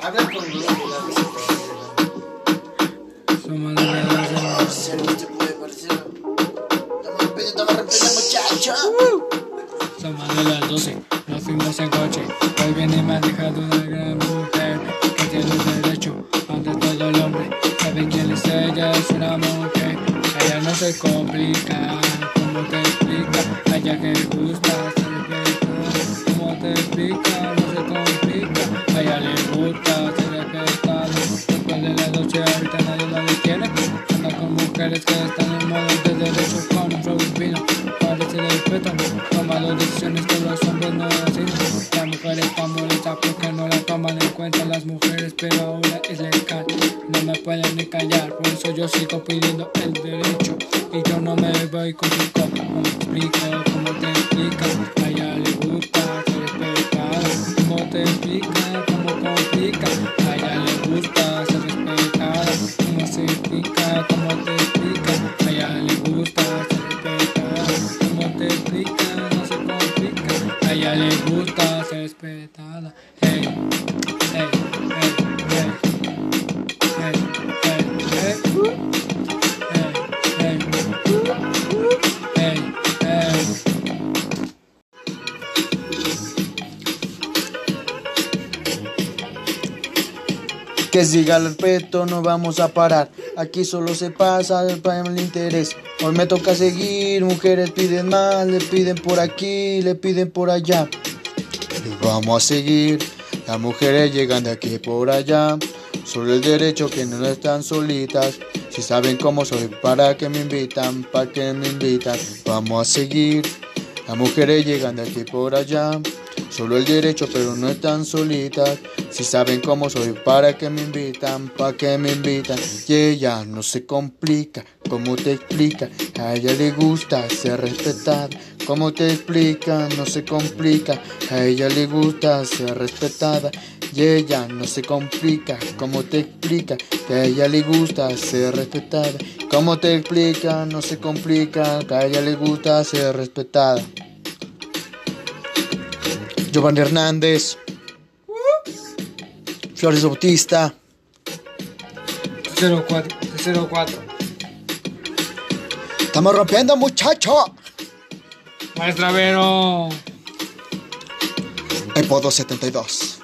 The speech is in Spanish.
Habla con. Somos de las 12, nos fuimos en coche. Hoy viene y me ha dejado una gran mujer que tiene derecho ante todo el hombre. ¿Sabe quién es ella? Es una mujer. Ella no se complica. ¿Cómo te explica? Ella que están en modo de derecho con un flow fino. Parece respeto. Toma las decisiones que los hombres no hacen. La mujer está molesta porque no la toman en cuenta las mujeres, pero ahora es legal. No me pueden ni callar, por eso yo sigo pidiendo el derecho. Y yo no me voy con tu copo. No me explico cómo te explica. Gusta ser. Que siga el respeto, no vamos a parar. Aquí solo se pasa el interés. Hoy me toca seguir, mujeres piden más, le piden por aquí, le piden por allá. Vamos a seguir, las mujeres llegan de aquí por allá. Solo el derecho que no están solitas. Si saben cómo soy, para que me invitan, para que me invitan. Vamos a seguir, las mujeres llegan de aquí por allá. Solo el derecho, pero no están solitas. Si saben cómo soy, para que me invitan, para que me invitan. Y ella no se complica, ¿cómo te explica? A ella le gusta ser respetada. ¿Cómo te explica? No se complica. A ella le gusta ser respetada. Y ella no se complica. ¿Cómo te explica? Que a ella le gusta ser respetada. ¿Cómo te explica? No se complica. Que a ella le gusta ser respetada. Giovanni Hernández. Flores Bautista. 04, 04. Estamos rompiendo, muchacho. Maestra Vero. Epo 272.